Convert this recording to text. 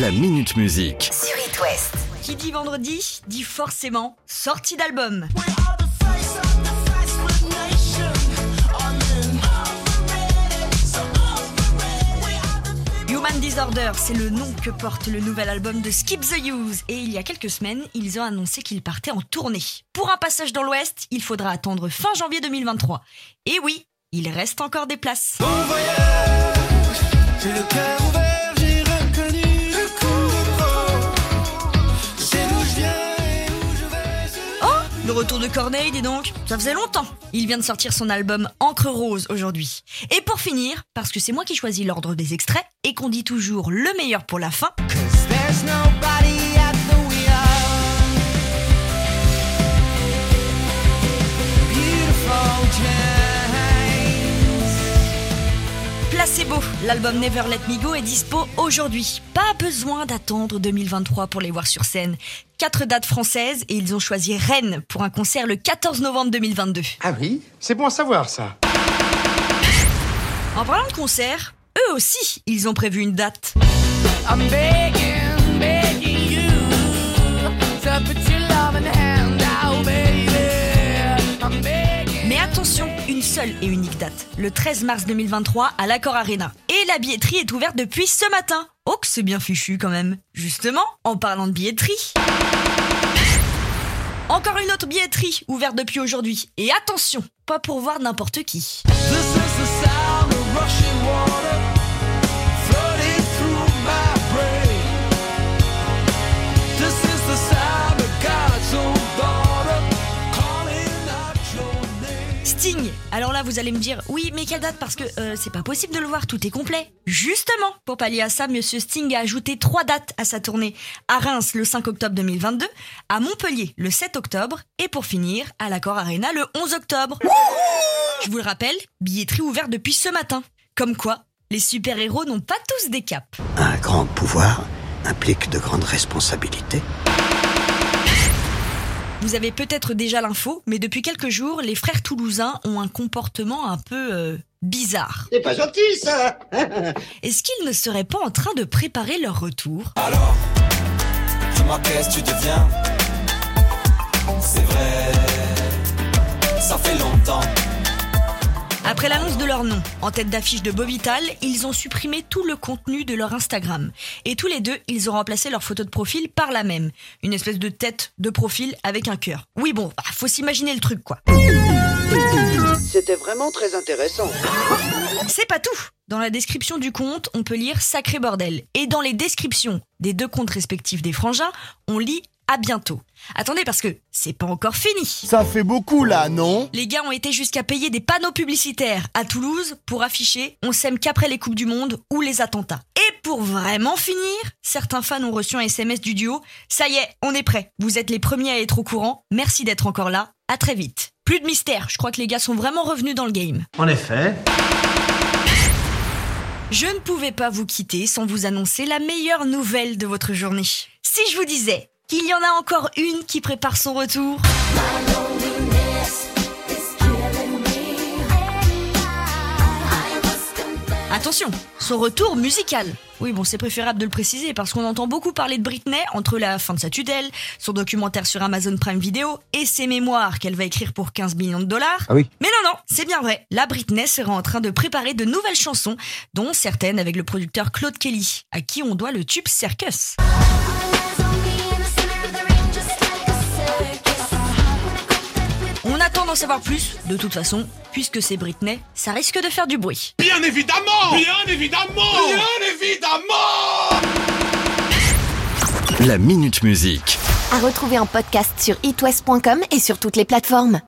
La Minute Musique. sur It West. Qui dit vendredi dit forcément sortie d'album. Human Disorder, c'est le nom que porte le nouvel album de Skip the Use. Et il y a quelques semaines, ils ont annoncé qu'ils partaient en tournée. Pour un passage dans l'Ouest, il faudra attendre fin janvier 2023. Et oui, il reste encore des places. Bon voyage, j'ai le cœur ouvert, retour de Corneille, dis donc. Ça faisait longtemps. Il vient de sortir son album Encre Rose aujourd'hui. Et pour finir, parce que c'est moi qui choisis l'ordre des extraits et qu'on dit toujours le meilleur pour la fin, Placebo, l'album Never Let Me Go est dispo aujourd'hui. Pas besoin d'attendre 2023 pour les voir sur scène. Quatre dates françaises et ils ont choisi Rennes pour un concert le 14 novembre 2022. Ah oui? C'est bon à savoir ça. En parlant de concert, eux aussi, ils ont prévu une date. I'm seule et unique date, le 13 mars 2023 à l'Accor Arena. Et la billetterie est ouverte depuis ce matin. Oh que c'est bien fichu quand même. Justement, en parlant de billetterie. Encore une autre billetterie ouverte depuis aujourd'hui. Et attention, pas pour voir n'importe qui. Alors là, vous allez me dire, oui, mais quelle date? Parce que euh, c'est pas possible de le voir, tout est complet. Justement, pour pallier à ça, Monsieur Sting a ajouté trois dates à sa tournée. À Reims, le 5 octobre 2022, à Montpellier, le 7 octobre, et pour finir, à l'Accor Arena, le 11 octobre. Je vous le rappelle, billetterie ouverte depuis ce matin. Comme quoi, les super-héros n'ont pas tous des capes. Un grand pouvoir implique de grandes responsabilités. Vous avez peut-être déjà l'info, mais depuis quelques jours, les frères toulousains ont un comportement un peu euh, bizarre. C'est pas gentil, ça Est-ce qu'ils ne seraient pas en train de préparer leur retour? Alors, dis-moi qu'est-ce que tu deviens Après l'annonce de leur nom, en tête d'affiche de Bovital, ils ont supprimé tout le contenu de leur Instagram. Et tous les deux, ils ont remplacé leur photo de profil par la même. Une espèce de tête de profil avec un cœur. Oui bon, bah, faut s'imaginer le truc quoi. C'était vraiment très intéressant. C'est pas tout Dans la description du compte, on peut lire Sacré bordel. Et dans les descriptions des deux comptes respectifs des frangins, on lit à bientôt. Attendez parce que c'est pas encore fini. Ça fait beaucoup là, non? Les gars ont été jusqu'à payer des panneaux publicitaires à Toulouse pour afficher On s'aime qu'après les Coupes du Monde ou les attentats. Et pour vraiment finir, certains fans ont reçu un SMS du duo. Ça y est, on est prêt. Vous êtes les premiers à être au courant. Merci d'être encore là. À très vite. Plus de mystère. Je crois que les gars sont vraiment revenus dans le game. En effet. Je ne pouvais pas vous quitter sans vous annoncer la meilleure nouvelle de votre journée. Si je vous disais qu'il y en a encore une qui prépare son retour. Attention, son retour musical. Oui, bon, c'est préférable de le préciser parce qu'on entend beaucoup parler de Britney entre la fin de sa tutelle, son documentaire sur Amazon Prime Video et ses mémoires qu'elle va écrire pour 15 millions de dollars. Ah oui. Mais non, non, c'est bien vrai. La Britney sera en train de préparer de nouvelles chansons, dont certaines avec le producteur Claude Kelly, à qui on doit le tube Circus. D'en savoir plus, de toute façon, puisque c'est Britney, ça risque de faire du bruit. Bien évidemment Bien évidemment Bien évidemment La Minute Musique. À retrouver en podcast sur itwest.com et sur toutes les plateformes.